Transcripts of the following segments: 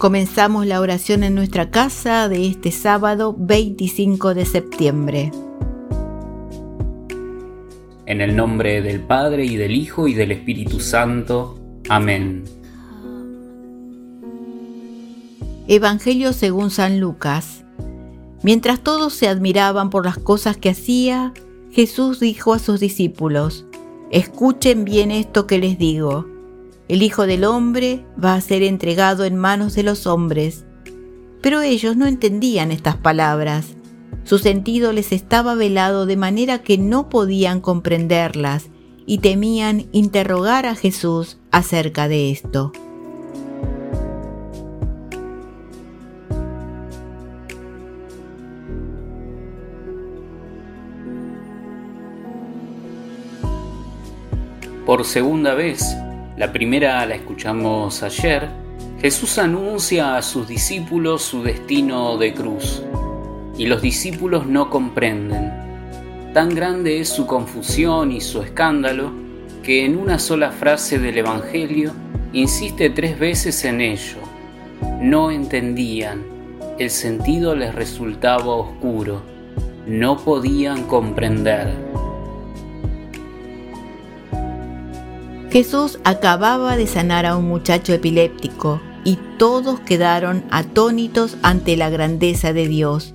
Comenzamos la oración en nuestra casa de este sábado 25 de septiembre. En el nombre del Padre y del Hijo y del Espíritu Santo. Amén. Evangelio según San Lucas. Mientras todos se admiraban por las cosas que hacía, Jesús dijo a sus discípulos, Escuchen bien esto que les digo el Hijo del Hombre va a ser entregado en manos de los hombres. Pero ellos no entendían estas palabras. Su sentido les estaba velado de manera que no podían comprenderlas y temían interrogar a Jesús acerca de esto. Por segunda vez, la primera la escuchamos ayer. Jesús anuncia a sus discípulos su destino de cruz y los discípulos no comprenden. Tan grande es su confusión y su escándalo que en una sola frase del Evangelio insiste tres veces en ello. No entendían, el sentido les resultaba oscuro, no podían comprender. Jesús acababa de sanar a un muchacho epiléptico y todos quedaron atónitos ante la grandeza de Dios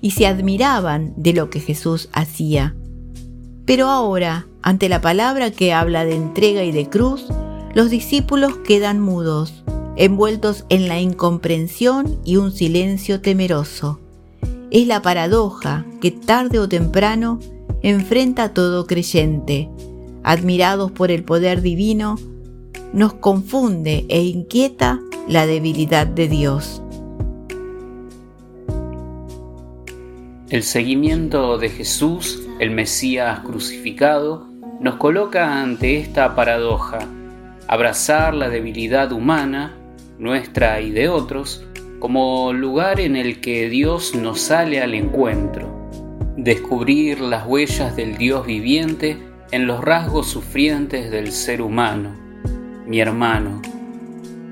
y se admiraban de lo que Jesús hacía. Pero ahora, ante la palabra que habla de entrega y de cruz, los discípulos quedan mudos, envueltos en la incomprensión y un silencio temeroso. Es la paradoja que tarde o temprano enfrenta a todo creyente, admirados por el poder divino, nos confunde e inquieta la debilidad de Dios. El seguimiento de Jesús, el Mesías crucificado, nos coloca ante esta paradoja, abrazar la debilidad humana, nuestra y de otros, como lugar en el que Dios nos sale al encuentro, descubrir las huellas del Dios viviente en los rasgos sufrientes del ser humano, mi hermano.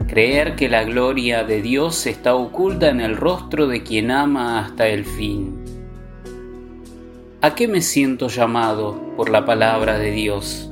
Creer que la gloria de Dios está oculta en el rostro de quien ama hasta el fin. ¿A qué me siento llamado por la palabra de Dios?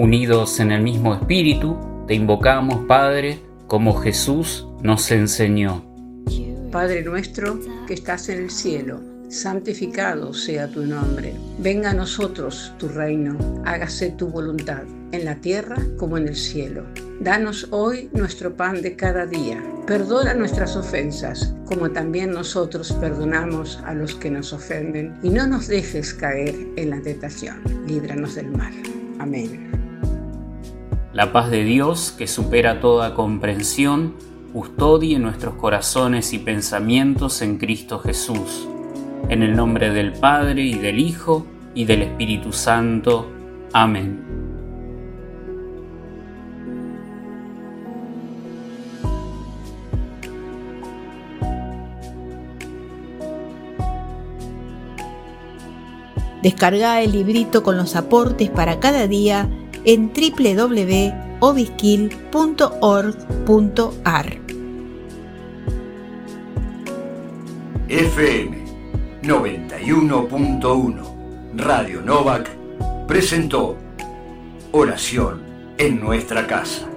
Unidos en el mismo espíritu, te invocamos, Padre, como Jesús nos enseñó. Padre nuestro que estás en el cielo santificado sea tu nombre. Venga a nosotros tu reino, hágase tu voluntad, en la tierra como en el cielo. Danos hoy nuestro pan de cada día. Perdona nuestras ofensas, como también nosotros perdonamos a los que nos ofenden, y no nos dejes caer en la tentación. Líbranos del mal. Amén. La paz de Dios, que supera toda comprensión, custodie nuestros corazones y pensamientos en Cristo Jesús en el nombre del Padre y del Hijo y del Espíritu Santo. Amén. Descarga el librito con los aportes para cada día en www.obisquil.org.ar. FM 91.1 Radio Novak presentó Oración en nuestra casa.